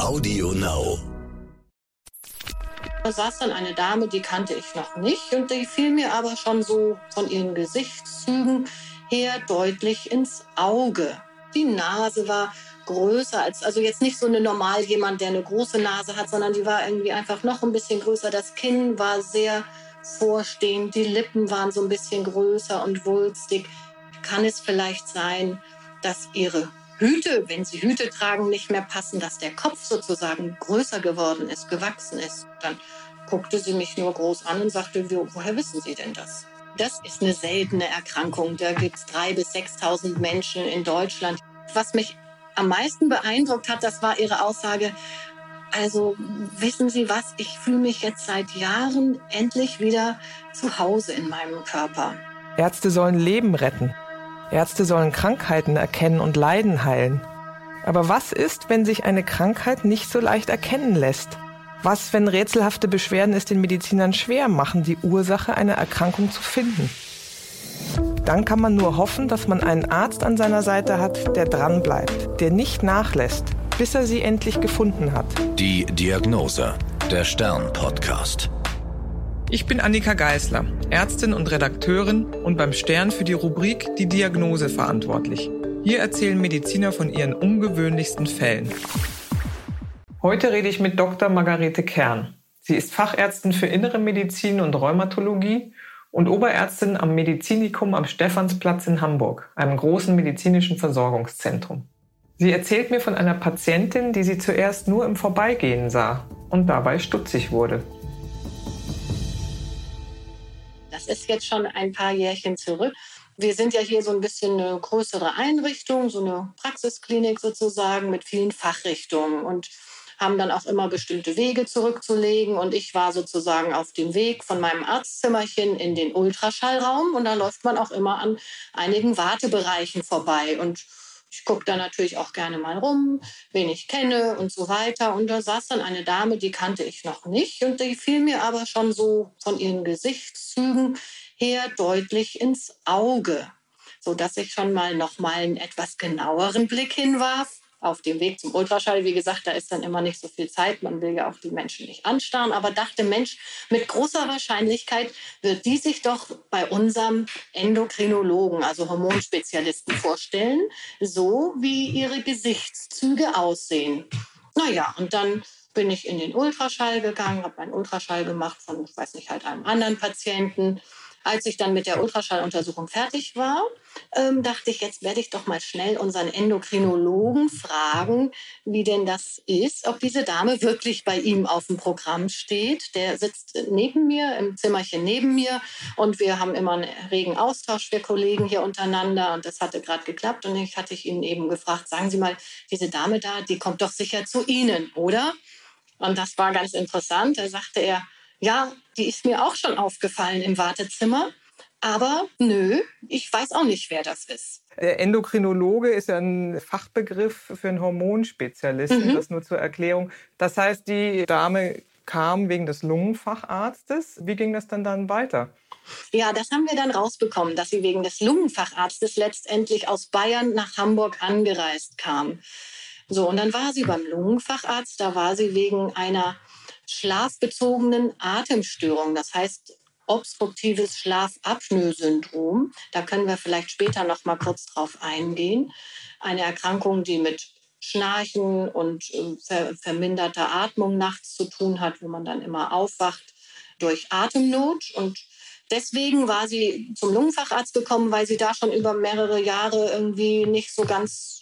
Audio Now. Da saß dann eine Dame, die kannte ich noch nicht und die fiel mir aber schon so von ihren Gesichtszügen her deutlich ins Auge. Die Nase war größer als, also jetzt nicht so eine normal jemand, der eine große Nase hat, sondern die war irgendwie einfach noch ein bisschen größer. Das Kinn war sehr vorstehend, die Lippen waren so ein bisschen größer und wulstig. Kann es vielleicht sein, dass ihre Hüte, wenn sie Hüte tragen, nicht mehr passen, dass der Kopf sozusagen größer geworden ist, gewachsen ist? Dann guckte sie mich nur groß an und sagte, woher wissen Sie denn das? Das ist eine seltene Erkrankung. Da gibt es 3.000 bis 6.000 Menschen in Deutschland. Was mich am meisten beeindruckt hat, das war Ihre Aussage, also wissen Sie was, ich fühle mich jetzt seit Jahren endlich wieder zu Hause in meinem Körper. Ärzte sollen Leben retten. Ärzte sollen Krankheiten erkennen und Leiden heilen. Aber was ist, wenn sich eine Krankheit nicht so leicht erkennen lässt? Was, wenn rätselhafte Beschwerden es den Medizinern schwer machen, die Ursache einer Erkrankung zu finden? Dann kann man nur hoffen, dass man einen Arzt an seiner Seite hat, der dranbleibt, der nicht nachlässt, bis er sie endlich gefunden hat. Die Diagnose, der Stern-Podcast. Ich bin Annika Geisler, Ärztin und Redakteurin und beim Stern für die Rubrik Die Diagnose verantwortlich. Hier erzählen Mediziner von ihren ungewöhnlichsten Fällen. Heute rede ich mit Dr. Margarete Kern. Sie ist Fachärztin für Innere Medizin und Rheumatologie und Oberärztin am Medizinikum am Stephansplatz in Hamburg, einem großen medizinischen Versorgungszentrum. Sie erzählt mir von einer Patientin, die sie zuerst nur im Vorbeigehen sah und dabei stutzig wurde. Das ist jetzt schon ein paar Jährchen zurück. Wir sind ja hier so ein bisschen eine größere Einrichtung, so eine Praxisklinik sozusagen mit vielen Fachrichtungen und haben dann auch immer bestimmte Wege zurückzulegen. Und ich war sozusagen auf dem Weg von meinem Arztzimmerchen in den Ultraschallraum. Und da läuft man auch immer an einigen Wartebereichen vorbei. Und ich gucke da natürlich auch gerne mal rum, wen ich kenne und so weiter. Und da saß dann eine Dame, die kannte ich noch nicht. Und die fiel mir aber schon so von ihren Gesichtszügen her deutlich ins Auge, sodass ich schon mal noch mal einen etwas genaueren Blick hinwarf auf dem Weg zum Ultraschall. Wie gesagt, da ist dann immer nicht so viel Zeit. Man will ja auch die Menschen nicht anstarren. Aber dachte, Mensch, mit großer Wahrscheinlichkeit wird die sich doch bei unserem Endokrinologen, also Hormonspezialisten, vorstellen, so wie ihre Gesichtszüge aussehen. Naja, und dann bin ich in den Ultraschall gegangen, habe einen Ultraschall gemacht von, ich weiß nicht, halt einem anderen Patienten als ich dann mit der Ultraschalluntersuchung fertig war, ähm, dachte ich, jetzt werde ich doch mal schnell unseren Endokrinologen fragen, wie denn das ist, ob diese Dame wirklich bei ihm auf dem Programm steht. Der sitzt neben mir, im Zimmerchen neben mir und wir haben immer einen regen Austausch, wir Kollegen hier untereinander und das hatte gerade geklappt und ich hatte ihn eben gefragt, sagen Sie mal, diese Dame da, die kommt doch sicher zu Ihnen, oder? Und das war ganz interessant. Da sagte er, ja, die ist mir auch schon aufgefallen im Wartezimmer. Aber nö, ich weiß auch nicht, wer das ist. Der Endokrinologe ist ja ein Fachbegriff für einen Hormonspezialisten, mhm. das nur zur Erklärung. Das heißt, die Dame kam wegen des Lungenfacharztes. Wie ging das dann dann weiter? Ja, das haben wir dann rausbekommen, dass sie wegen des Lungenfacharztes letztendlich aus Bayern nach Hamburg angereist kam. So, und dann war sie beim Lungenfacharzt, da war sie wegen einer schlafbezogenen Atemstörungen, das heißt obstruktives Schlafapnoe-Syndrom. Da können wir vielleicht später noch mal kurz drauf eingehen. Eine Erkrankung, die mit Schnarchen und äh, ver verminderter Atmung nachts zu tun hat, wo man dann immer aufwacht durch Atemnot und Deswegen war sie zum Lungenfacharzt gekommen, weil sie da schon über mehrere Jahre irgendwie nicht so ganz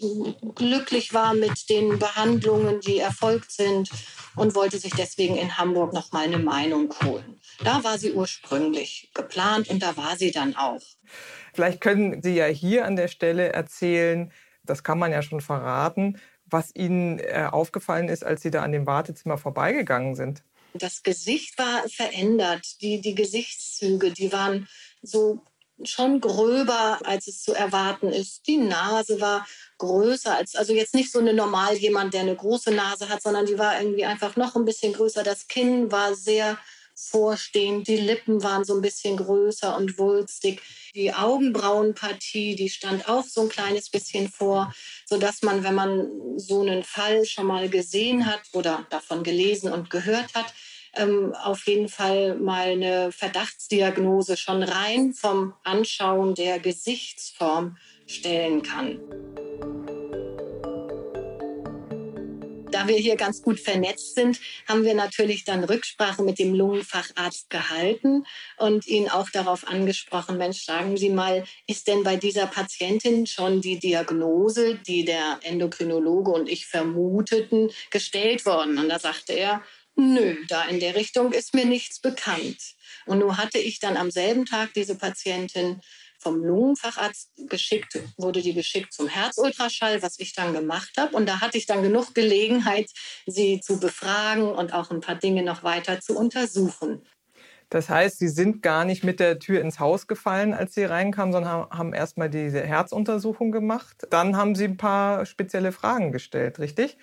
glücklich war mit den Behandlungen, die erfolgt sind und wollte sich deswegen in Hamburg noch mal eine Meinung holen. Da war sie ursprünglich geplant und da war sie dann auch. Vielleicht können Sie ja hier an der Stelle erzählen, das kann man ja schon verraten, was Ihnen äh, aufgefallen ist, als Sie da an dem Wartezimmer vorbeigegangen sind. Das Gesicht war verändert. Die, die Gesichtszüge, die waren so schon gröber, als es zu erwarten ist. Die Nase war größer als, also jetzt nicht so eine normal jemand, der eine große Nase hat, sondern die war irgendwie einfach noch ein bisschen größer. Das Kinn war sehr vorstehend, die Lippen waren so ein bisschen größer und wulstig. Die Augenbrauenpartie, die stand auch so ein kleines bisschen vor. Sodass man, wenn man so einen Fall schon mal gesehen hat oder davon gelesen und gehört hat, ähm, auf jeden Fall mal eine Verdachtsdiagnose schon rein vom Anschauen der Gesichtsform stellen kann. Da wir hier ganz gut vernetzt sind, haben wir natürlich dann Rücksprache mit dem Lungenfacharzt gehalten und ihn auch darauf angesprochen, Mensch, sagen Sie mal, ist denn bei dieser Patientin schon die Diagnose, die der Endokrinologe und ich vermuteten, gestellt worden? Und da sagte er, nö, da in der Richtung ist mir nichts bekannt. Und nun hatte ich dann am selben Tag diese Patientin vom Lungenfacharzt geschickt, wurde die geschickt zum Herzultraschall, was ich dann gemacht habe. Und da hatte ich dann genug Gelegenheit, sie zu befragen und auch ein paar Dinge noch weiter zu untersuchen. Das heißt, Sie sind gar nicht mit der Tür ins Haus gefallen, als Sie reinkamen, sondern haben erstmal diese Herzuntersuchung gemacht. Dann haben Sie ein paar spezielle Fragen gestellt, richtig?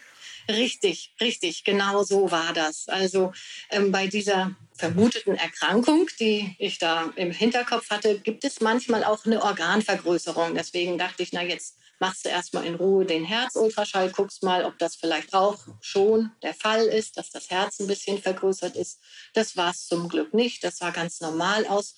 Richtig, richtig, genau so war das. Also ähm, bei dieser vermuteten Erkrankung, die ich da im Hinterkopf hatte, gibt es manchmal auch eine Organvergrößerung. Deswegen dachte ich, na jetzt machst du erstmal in Ruhe den Herzultraschall, guckst mal, ob das vielleicht auch schon der Fall ist, dass das Herz ein bisschen vergrößert ist. Das war es zum Glück nicht. Das sah ganz normal aus.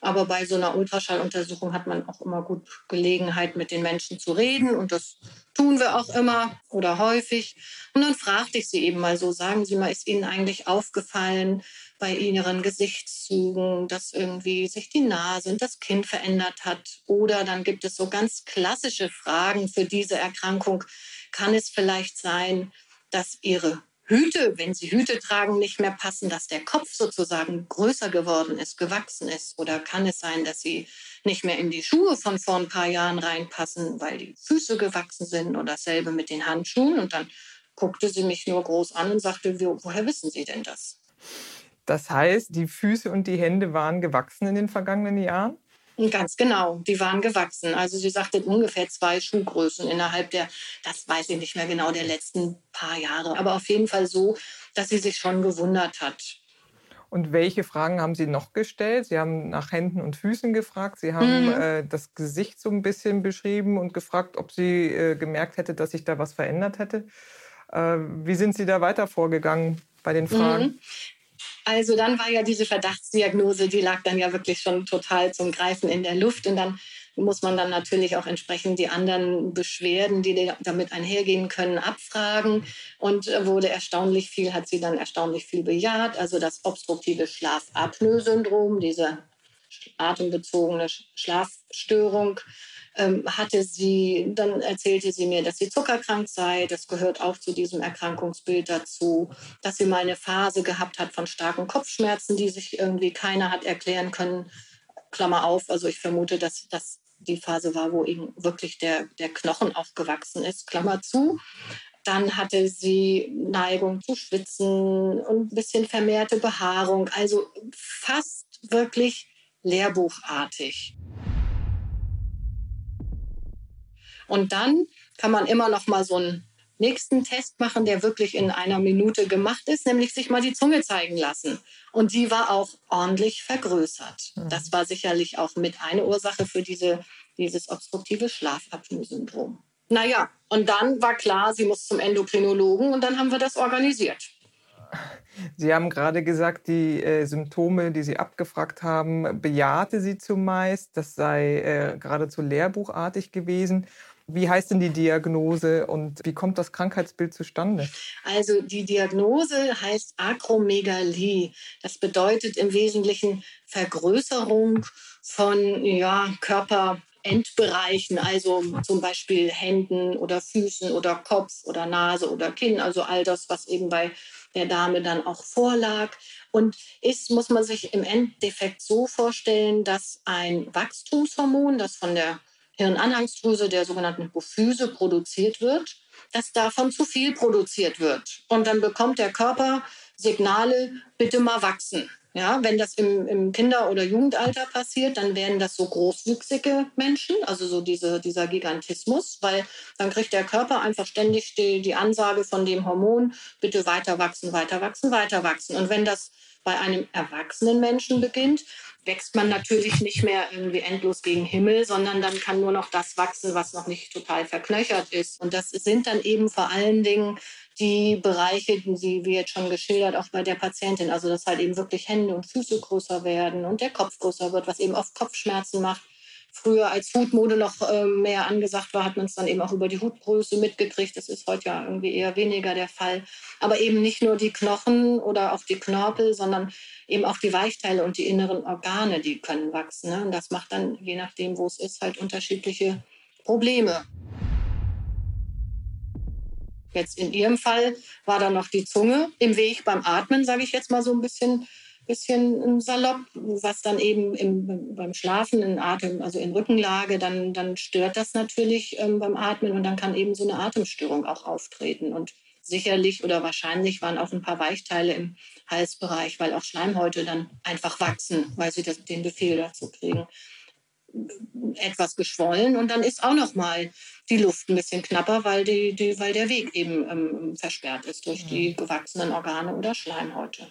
Aber bei so einer Ultraschalluntersuchung hat man auch immer gut Gelegenheit, mit den Menschen zu reden. Und das tun wir auch immer oder häufig. Und dann fragte ich sie eben mal so, sagen Sie mal, ist Ihnen eigentlich aufgefallen bei Ihren Gesichtszügen, dass irgendwie sich die Nase und das Kinn verändert hat? Oder dann gibt es so ganz klassische Fragen für diese Erkrankung. Kann es vielleicht sein, dass Ihre Hüte, wenn sie Hüte tragen, nicht mehr passen, dass der Kopf sozusagen größer geworden ist, gewachsen ist? Oder kann es sein, dass sie nicht mehr in die Schuhe von vor ein paar Jahren reinpassen, weil die Füße gewachsen sind oder dasselbe mit den Handschuhen? Und dann guckte sie mich nur groß an und sagte, woher wissen Sie denn das? Das heißt, die Füße und die Hände waren gewachsen in den vergangenen Jahren? Ganz genau, die waren gewachsen. Also sie sagte ungefähr zwei Schuhgrößen innerhalb der, das weiß ich nicht mehr genau, der letzten paar Jahre. Aber auf jeden Fall so, dass sie sich schon gewundert hat. Und welche Fragen haben Sie noch gestellt? Sie haben nach Händen und Füßen gefragt. Sie haben mhm. äh, das Gesicht so ein bisschen beschrieben und gefragt, ob sie äh, gemerkt hätte, dass sich da was verändert hätte. Äh, wie sind Sie da weiter vorgegangen bei den Fragen? Mhm. Also dann war ja diese Verdachtsdiagnose, die lag dann ja wirklich schon total zum Greifen in der Luft. Und dann muss man dann natürlich auch entsprechend die anderen Beschwerden, die damit einhergehen können, abfragen. Und äh, wurde erstaunlich viel, hat sie dann erstaunlich viel bejaht. Also das obstruktive Schlafapnoe-Syndrom, diese atembezogene Schlafstörung, ähm, hatte sie, dann erzählte sie mir, dass sie zuckerkrank sei. Das gehört auch zu diesem Erkrankungsbild dazu. Dass sie mal eine Phase gehabt hat von starken Kopfschmerzen, die sich irgendwie keiner hat erklären können. Klammer auf, also ich vermute, dass das die Phase war, wo eben wirklich der, der Knochen auch gewachsen ist. Klammer zu. Dann hatte sie Neigung zu schwitzen und ein bisschen vermehrte Behaarung. Also fast wirklich lehrbuchartig. Und dann kann man immer noch mal so einen nächsten Test machen, der wirklich in einer Minute gemacht ist, nämlich sich mal die Zunge zeigen lassen. Und die war auch ordentlich vergrößert. Mhm. Das war sicherlich auch mit eine Ursache für diese, dieses obstruktive Schlafapnoe-Syndrom. Naja, und dann war klar, sie muss zum Endokrinologen und dann haben wir das organisiert. Sie haben gerade gesagt, die äh, Symptome, die Sie abgefragt haben, bejahte sie zumeist. Das sei äh, geradezu lehrbuchartig gewesen. Wie heißt denn die Diagnose und wie kommt das Krankheitsbild zustande? Also die Diagnose heißt Akromegalie. Das bedeutet im Wesentlichen Vergrößerung von ja, Körperendbereichen, also zum Beispiel Händen oder Füßen oder Kopf oder Nase oder Kinn, also all das, was eben bei der Dame dann auch vorlag. Und ist, muss man sich im Endeffekt so vorstellen, dass ein Wachstumshormon, das von der Hirnanhangsdrüse der sogenannten Hypophyse produziert wird, dass davon zu viel produziert wird. Und dann bekommt der Körper Signale, bitte mal wachsen. Ja, wenn das im, im Kinder- oder Jugendalter passiert, dann werden das so großwüchsige Menschen, also so diese, dieser Gigantismus, weil dann kriegt der Körper einfach ständig die, die Ansage von dem Hormon, bitte weiter wachsen, weiter wachsen, weiter wachsen. Und wenn das bei einem erwachsenen Menschen beginnt, wächst man natürlich nicht mehr irgendwie endlos gegen Himmel, sondern dann kann nur noch das wachsen, was noch nicht total verknöchert ist. Und das sind dann eben vor allen Dingen die Bereiche, die wie jetzt schon geschildert, auch bei der Patientin, also dass halt eben wirklich Hände und Füße größer werden und der Kopf größer wird, was eben oft Kopfschmerzen macht. Früher, als Hutmode noch äh, mehr angesagt war, hat man es dann eben auch über die Hutgröße mitgekriegt. Das ist heute ja irgendwie eher weniger der Fall. Aber eben nicht nur die Knochen oder auch die Knorpel, sondern eben auch die Weichteile und die inneren Organe, die können wachsen. Ne? Und das macht dann, je nachdem, wo es ist, halt unterschiedliche Probleme. Jetzt in Ihrem Fall war da noch die Zunge im Weg beim Atmen, sage ich jetzt mal so ein bisschen, bisschen salopp, was dann eben im, beim Schlafen in Atem, also in Rückenlage, dann, dann stört das natürlich ähm, beim Atmen und dann kann eben so eine Atemstörung auch auftreten. Und sicherlich oder wahrscheinlich waren auch ein paar Weichteile im Halsbereich, weil auch Schleimhäute dann einfach wachsen, weil sie das, den Befehl dazu kriegen etwas geschwollen und dann ist auch noch mal die Luft ein bisschen knapper, weil, die, die, weil der Weg eben ähm, versperrt ist durch die gewachsenen Organe oder Schleimhäute.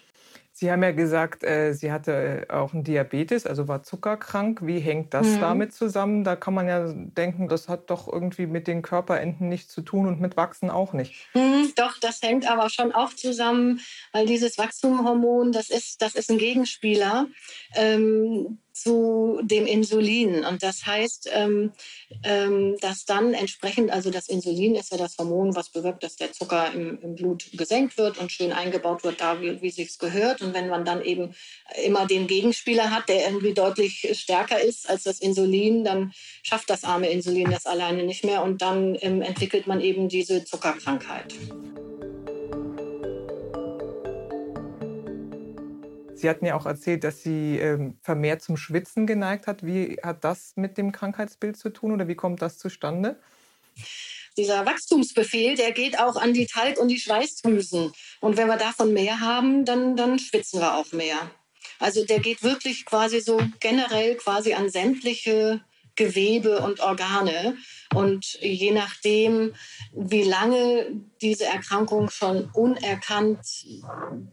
Sie haben ja gesagt, äh, sie hatte äh, auch einen Diabetes, also war zuckerkrank. Wie hängt das mhm. damit zusammen? Da kann man ja denken, das hat doch irgendwie mit den Körperenden nichts zu tun und mit Wachsen auch nicht. Mhm, doch, das hängt aber schon auch zusammen, weil dieses Wachstumhormon, das ist, das ist ein Gegenspieler. Ähm, zu dem Insulin. Und das heißt, ähm, ähm, dass dann entsprechend, also das Insulin ist ja das Hormon, was bewirkt, dass der Zucker im, im Blut gesenkt wird und schön eingebaut wird, da wie, wie sich's gehört. Und wenn man dann eben immer den Gegenspieler hat, der irgendwie deutlich stärker ist als das Insulin, dann schafft das arme Insulin das alleine nicht mehr und dann ähm, entwickelt man eben diese Zuckerkrankheit. Sie hatten ja auch erzählt, dass sie ähm, vermehrt zum Schwitzen geneigt hat. Wie hat das mit dem Krankheitsbild zu tun oder wie kommt das zustande? Dieser Wachstumsbefehl, der geht auch an die Talg- und die Schweißdrüsen. Und wenn wir davon mehr haben, dann, dann schwitzen wir auch mehr. Also der geht wirklich quasi so generell quasi an sämtliche Gewebe und Organe. Und je nachdem, wie lange diese Erkrankung schon unerkannt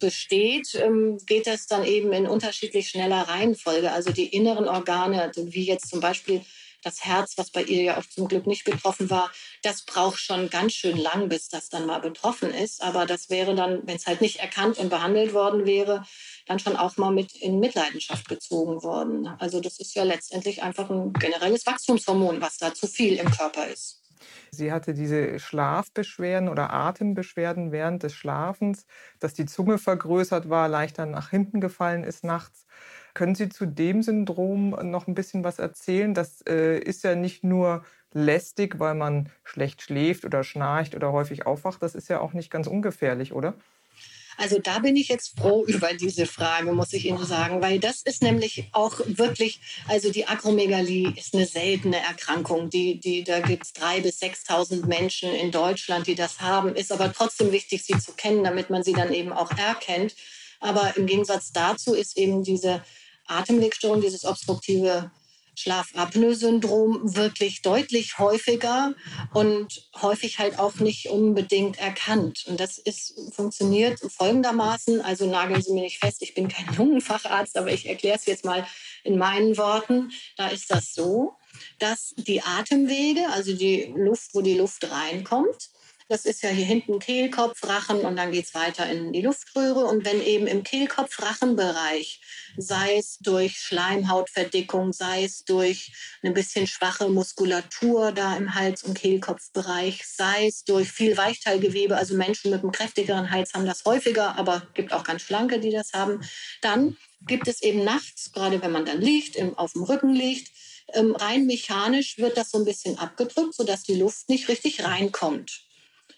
besteht, ähm, geht das dann eben in unterschiedlich schneller Reihenfolge. Also die inneren Organe, also wie jetzt zum Beispiel das Herz, was bei ihr ja auch zum Glück nicht betroffen war, das braucht schon ganz schön lang, bis das dann mal betroffen ist. Aber das wäre dann, wenn es halt nicht erkannt und behandelt worden wäre, dann schon auch mal mit in Mitleidenschaft gezogen worden. Also das ist ja letztendlich einfach ein generelles Wachstumshormon, was da zu viel im Körper ist. Sie hatte diese Schlafbeschwerden oder Atembeschwerden während des Schlafens, dass die Zunge vergrößert war, leichter nach hinten gefallen ist nachts. Können Sie zu dem Syndrom noch ein bisschen was erzählen? Das äh, ist ja nicht nur lästig, weil man schlecht schläft oder schnarcht oder häufig aufwacht. Das ist ja auch nicht ganz ungefährlich, oder? Also da bin ich jetzt froh über diese Frage, muss ich Ihnen sagen, weil das ist nämlich auch wirklich, also die Akromegalie ist eine seltene Erkrankung. Die, die, da gibt es drei bis 6.000 Menschen in Deutschland, die das haben. Ist aber trotzdem wichtig, sie zu kennen, damit man sie dann eben auch erkennt. Aber im Gegensatz dazu ist eben diese Atemwegstörung, dieses obstruktive Schlafapnoe-Syndrom wirklich deutlich häufiger und häufig halt auch nicht unbedingt erkannt. Und das ist, funktioniert folgendermaßen, also nageln Sie mir nicht fest, ich bin kein Lungenfacharzt, aber ich erkläre es jetzt mal in meinen Worten. Da ist das so, dass die Atemwege, also die Luft, wo die Luft reinkommt, das ist ja hier hinten Kehlkopf, Rachen und dann geht es weiter in die Luftröhre. Und wenn eben im Kehlkopf-Rachenbereich, sei es durch Schleimhautverdickung, sei es durch eine bisschen schwache Muskulatur da im Hals- und Kehlkopfbereich, sei es durch viel Weichteilgewebe, also Menschen mit einem kräftigeren Hals haben das häufiger, aber gibt auch ganz schlanke, die das haben, dann gibt es eben nachts, gerade wenn man dann liegt, im, auf dem Rücken liegt, ähm, rein mechanisch wird das so ein bisschen abgedrückt, sodass die Luft nicht richtig reinkommt.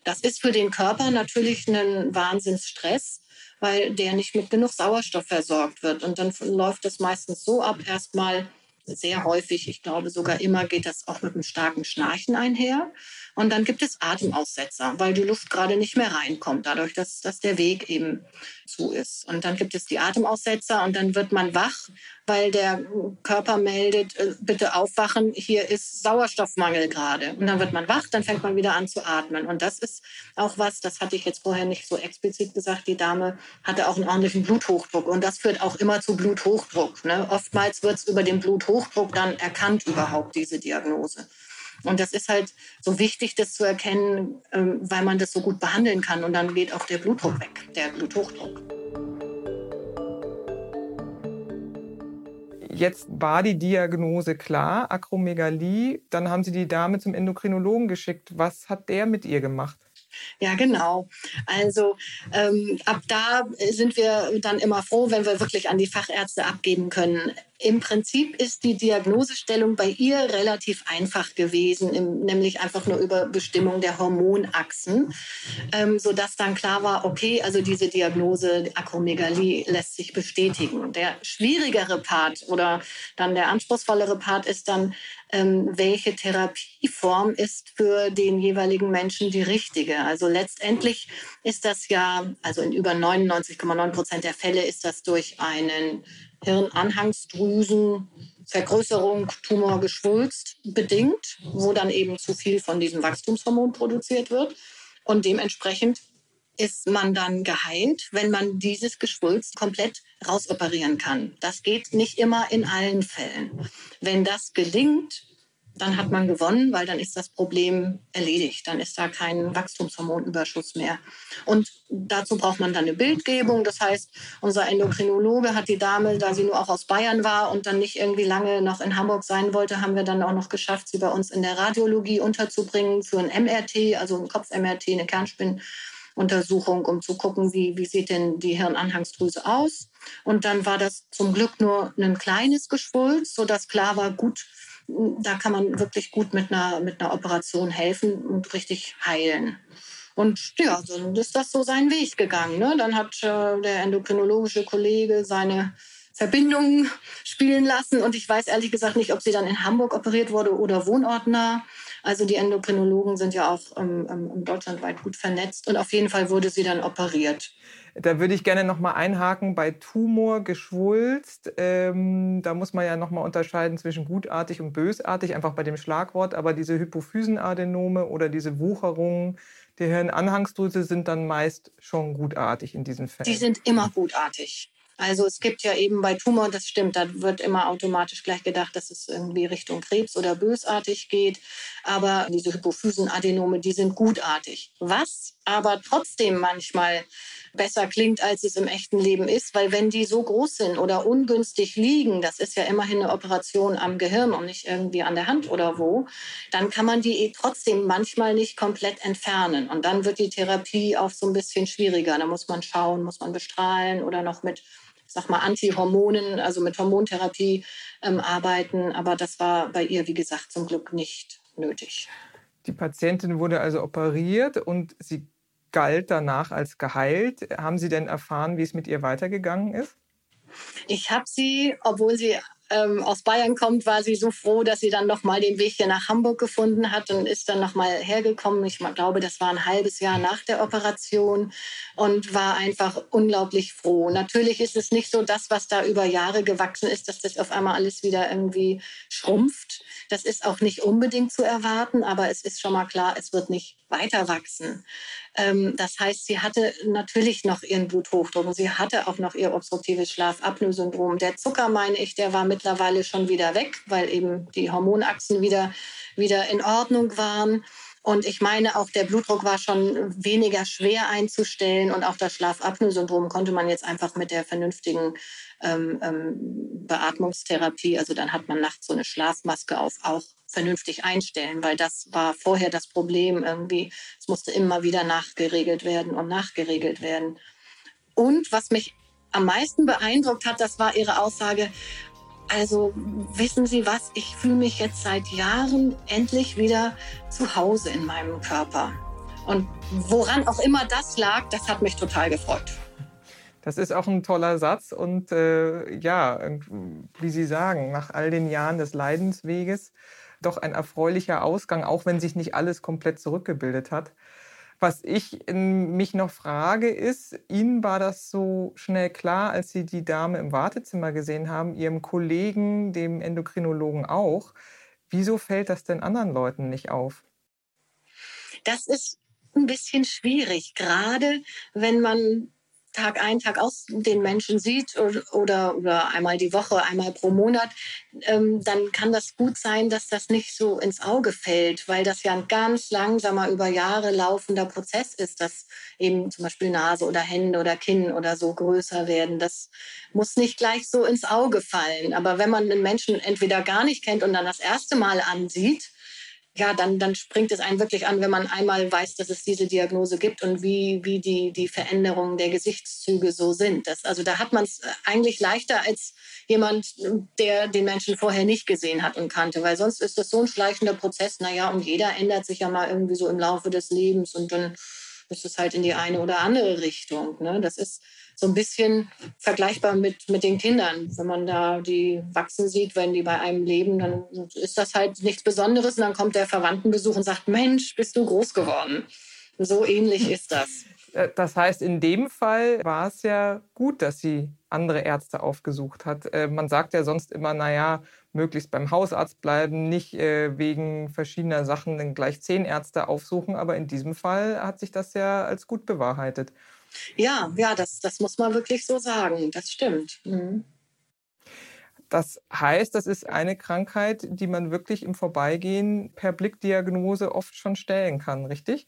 Das ist für den Körper natürlich ein Wahnsinnsstress, weil der nicht mit genug Sauerstoff versorgt wird. Und dann läuft das meistens so ab, erstmal sehr häufig, ich glaube sogar immer geht das auch mit einem starken Schnarchen einher. Und dann gibt es Atemaussetzer, weil die Luft gerade nicht mehr reinkommt, dadurch, dass, dass der Weg eben zu ist. Und dann gibt es die Atemaussetzer und dann wird man wach, weil der Körper meldet, äh, bitte aufwachen, hier ist Sauerstoffmangel gerade. Und dann wird man wach, dann fängt man wieder an zu atmen. Und das ist auch was, das hatte ich jetzt vorher nicht so explizit gesagt, die Dame hatte auch einen ordentlichen Bluthochdruck. Und das führt auch immer zu Bluthochdruck. Ne? Oftmals wird es über den Bluthochdruck dann erkannt überhaupt, diese Diagnose. Und das ist halt so wichtig, das zu erkennen, ähm, weil man das so gut behandeln kann. Und dann geht auch der Blutdruck weg, der Bluthochdruck. Jetzt war die Diagnose klar, Akromegalie. Dann haben Sie die Dame zum Endokrinologen geschickt. Was hat der mit ihr gemacht? Ja, genau. Also ähm, ab da sind wir dann immer froh, wenn wir wirklich an die Fachärzte abgeben können. Im Prinzip ist die Diagnosestellung bei ihr relativ einfach gewesen, nämlich einfach nur über Bestimmung der Hormonachsen, ähm, sodass dann klar war, okay, also diese Diagnose Akromegalie lässt sich bestätigen. Der schwierigere Part oder dann der anspruchsvollere Part ist dann, ähm, welche Therapieform ist für den jeweiligen Menschen die richtige. Also letztendlich ist das ja, also in über 99,9 Prozent der Fälle ist das durch einen Hirnanhangsdrüsenvergrößerung, Tumorgeschwulst bedingt, wo dann eben zu viel von diesem Wachstumshormon produziert wird. Und dementsprechend ist man dann geheilt, wenn man dieses Geschwulst komplett rausoperieren kann. Das geht nicht immer in allen Fällen. Wenn das gelingt, dann hat man gewonnen, weil dann ist das Problem erledigt. Dann ist da kein Wachstumshormonüberschuss mehr. Und dazu braucht man dann eine Bildgebung. Das heißt, unser Endokrinologe hat die Dame, da sie nur auch aus Bayern war und dann nicht irgendwie lange noch in Hamburg sein wollte, haben wir dann auch noch geschafft, sie bei uns in der Radiologie unterzubringen für ein MRT, also ein Kopf-MRT, eine Kernspinnuntersuchung, um zu gucken, wie, wie sieht denn die Hirnanhangsdrüse aus. Und dann war das zum Glück nur ein kleines Geschwulst, sodass klar war, gut, da kann man wirklich gut mit einer, mit einer Operation helfen und richtig heilen. Und ja, so ist das so seinen Weg gegangen. Ne? Dann hat äh, der endokrinologische Kollege seine Verbindungen spielen lassen. Und ich weiß ehrlich gesagt nicht, ob sie dann in Hamburg operiert wurde oder wohnortnah. Also die Endokrinologen sind ja auch ähm, ähm, deutschlandweit gut vernetzt. Und auf jeden Fall wurde sie dann operiert. Da würde ich gerne noch mal einhaken bei Tumor, Geschwulst. Ähm, da muss man ja noch mal unterscheiden zwischen gutartig und bösartig, einfach bei dem Schlagwort. Aber diese Hypophysenadenome oder diese Wucherungen der Hirnanhangsdrüse sind dann meist schon gutartig in diesen Fällen. Die sind immer gutartig. Also es gibt ja eben bei Tumor, das stimmt, da wird immer automatisch gleich gedacht, dass es irgendwie Richtung Krebs oder bösartig geht. Aber diese Hypophysenadenome, die sind gutartig. Was aber trotzdem manchmal besser klingt, als es im echten Leben ist, weil wenn die so groß sind oder ungünstig liegen, das ist ja immerhin eine Operation am Gehirn und nicht irgendwie an der Hand oder wo, dann kann man die trotzdem manchmal nicht komplett entfernen. Und dann wird die Therapie auch so ein bisschen schwieriger. Da muss man schauen, muss man bestrahlen oder noch mit sag mal, Antihormonen, also mit Hormontherapie ähm, arbeiten. Aber das war bei ihr, wie gesagt, zum Glück nicht nötig. Die Patientin wurde also operiert und sie galt danach als geheilt. Haben Sie denn erfahren, wie es mit ihr weitergegangen ist? Ich habe sie, obwohl sie ähm, aus Bayern kommt, war sie so froh, dass sie dann noch mal den Weg hier nach Hamburg gefunden hat und ist dann noch mal hergekommen. Ich glaube, das war ein halbes Jahr nach der Operation und war einfach unglaublich froh. Natürlich ist es nicht so das, was da über Jahre gewachsen ist, dass das auf einmal alles wieder irgendwie schrumpft. Das ist auch nicht unbedingt zu erwarten, aber es ist schon mal klar, es wird nicht weiter wachsen. Ähm, das heißt, sie hatte natürlich noch ihren Bluthochdruck und sie hatte auch noch ihr obstruktives Schlafapnoe-Syndrom. Der Zucker, meine ich, der war mittlerweile schon wieder weg, weil eben die Hormonachsen wieder, wieder in Ordnung waren. Und ich meine, auch der Blutdruck war schon weniger schwer einzustellen und auch das Schlafapnoe-Syndrom konnte man jetzt einfach mit der vernünftigen ähm, ähm, Beatmungstherapie, also dann hat man nachts so eine Schlafmaske auf, auch vernünftig einstellen, weil das war vorher das Problem irgendwie. Es musste immer wieder nachgeregelt werden und nachgeregelt werden. Und was mich am meisten beeindruckt hat, das war ihre Aussage, also wissen Sie was, ich fühle mich jetzt seit Jahren endlich wieder zu Hause in meinem Körper. Und woran auch immer das lag, das hat mich total gefreut. Das ist auch ein toller Satz und äh, ja, wie Sie sagen, nach all den Jahren des Leidensweges doch ein erfreulicher Ausgang, auch wenn sich nicht alles komplett zurückgebildet hat. Was ich mich noch frage, ist, Ihnen war das so schnell klar, als Sie die Dame im Wartezimmer gesehen haben, Ihrem Kollegen, dem Endokrinologen auch. Wieso fällt das denn anderen Leuten nicht auf? Das ist ein bisschen schwierig, gerade wenn man Tag ein, Tag aus den Menschen sieht oder, oder einmal die Woche, einmal pro Monat, ähm, dann kann das gut sein, dass das nicht so ins Auge fällt, weil das ja ein ganz langsamer, über Jahre laufender Prozess ist, dass eben zum Beispiel Nase oder Hände oder Kinn oder so größer werden. Das muss nicht gleich so ins Auge fallen. Aber wenn man einen Menschen entweder gar nicht kennt und dann das erste Mal ansieht, ja, dann, dann springt es einen wirklich an, wenn man einmal weiß, dass es diese Diagnose gibt und wie, wie die, die Veränderungen der Gesichtszüge so sind. Das, also da hat man es eigentlich leichter als jemand, der den Menschen vorher nicht gesehen hat und kannte, weil sonst ist das so ein schleichender Prozess. Naja, und jeder ändert sich ja mal irgendwie so im Laufe des Lebens und dann ist es halt in die eine oder andere Richtung. Ne? Das ist so ein bisschen vergleichbar mit, mit den Kindern. Wenn man da die wachsen sieht, wenn die bei einem leben, dann ist das halt nichts Besonderes. Und dann kommt der Verwandtenbesuch und sagt, Mensch, bist du groß geworden. So ähnlich ist das. Äh, das heißt, in dem Fall war es ja gut, dass sie andere Ärzte aufgesucht hat. Äh, man sagt ja sonst immer, naja, möglichst beim Hausarzt bleiben, nicht äh, wegen verschiedener Sachen dann gleich zehn Ärzte aufsuchen. Aber in diesem Fall hat sich das ja als gut bewahrheitet. Ja, ja, das, das muss man wirklich so sagen. Das stimmt. Mhm. Das heißt, das ist eine Krankheit, die man wirklich im Vorbeigehen per Blickdiagnose oft schon stellen kann, richtig?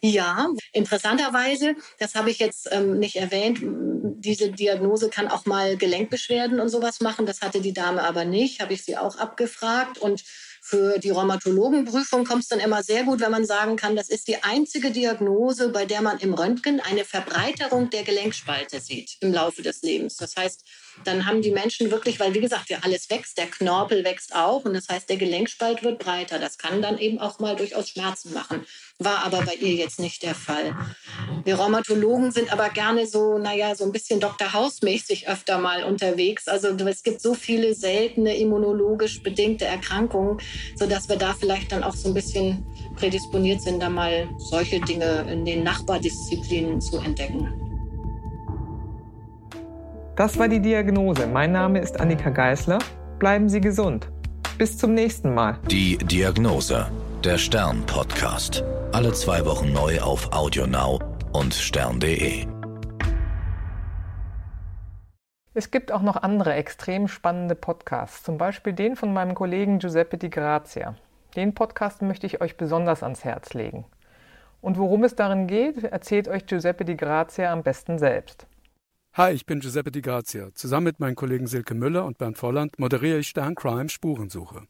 Ja, interessanterweise, das habe ich jetzt ähm, nicht erwähnt, diese Diagnose kann auch mal Gelenkbeschwerden und sowas machen. Das hatte die Dame aber nicht, habe ich sie auch abgefragt. Und für die Rheumatologenprüfung kommt es dann immer sehr gut, wenn man sagen kann, das ist die einzige Diagnose, bei der man im Röntgen eine Verbreiterung der Gelenkspalte sieht im Laufe des Lebens. Das heißt, dann haben die Menschen wirklich, weil wie gesagt, ja alles wächst, der Knorpel wächst auch und das heißt, der Gelenkspalt wird breiter. Das kann dann eben auch mal durchaus Schmerzen machen. War aber bei ihr jetzt nicht der Fall. Wir Rheumatologen sind aber gerne so, naja, so ein bisschen Dr. Haus-mäßig öfter mal unterwegs. Also es gibt so viele seltene immunologisch bedingte Erkrankungen, sodass wir da vielleicht dann auch so ein bisschen prädisponiert sind, da mal solche Dinge in den Nachbardisziplinen zu entdecken. Das war die Diagnose. Mein Name ist Annika Geißler. Bleiben Sie gesund. Bis zum nächsten Mal. Die Diagnose. Der Stern-Podcast. Alle zwei Wochen neu auf AudioNow und stern.de. Es gibt auch noch andere extrem spannende Podcasts, zum Beispiel den von meinem Kollegen Giuseppe Di Grazia. Den Podcast möchte ich euch besonders ans Herz legen. Und worum es darin geht, erzählt euch Giuseppe Di Grazia am besten selbst. Hi, ich bin Giuseppe Di Grazia. Zusammen mit meinen Kollegen Silke Müller und Bernd Volland moderiere ich Stern Crime Spurensuche.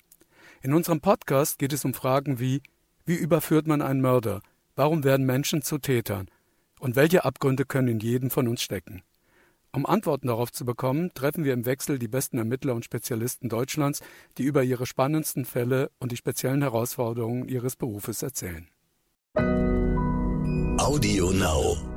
In unserem Podcast geht es um Fragen wie wie überführt man einen Mörder? Warum werden Menschen zu Tätern? Und welche Abgründe können in jedem von uns stecken? Um Antworten darauf zu bekommen, treffen wir im Wechsel die besten Ermittler und Spezialisten Deutschlands, die über ihre spannendsten Fälle und die speziellen Herausforderungen ihres Berufes erzählen. Audio Now.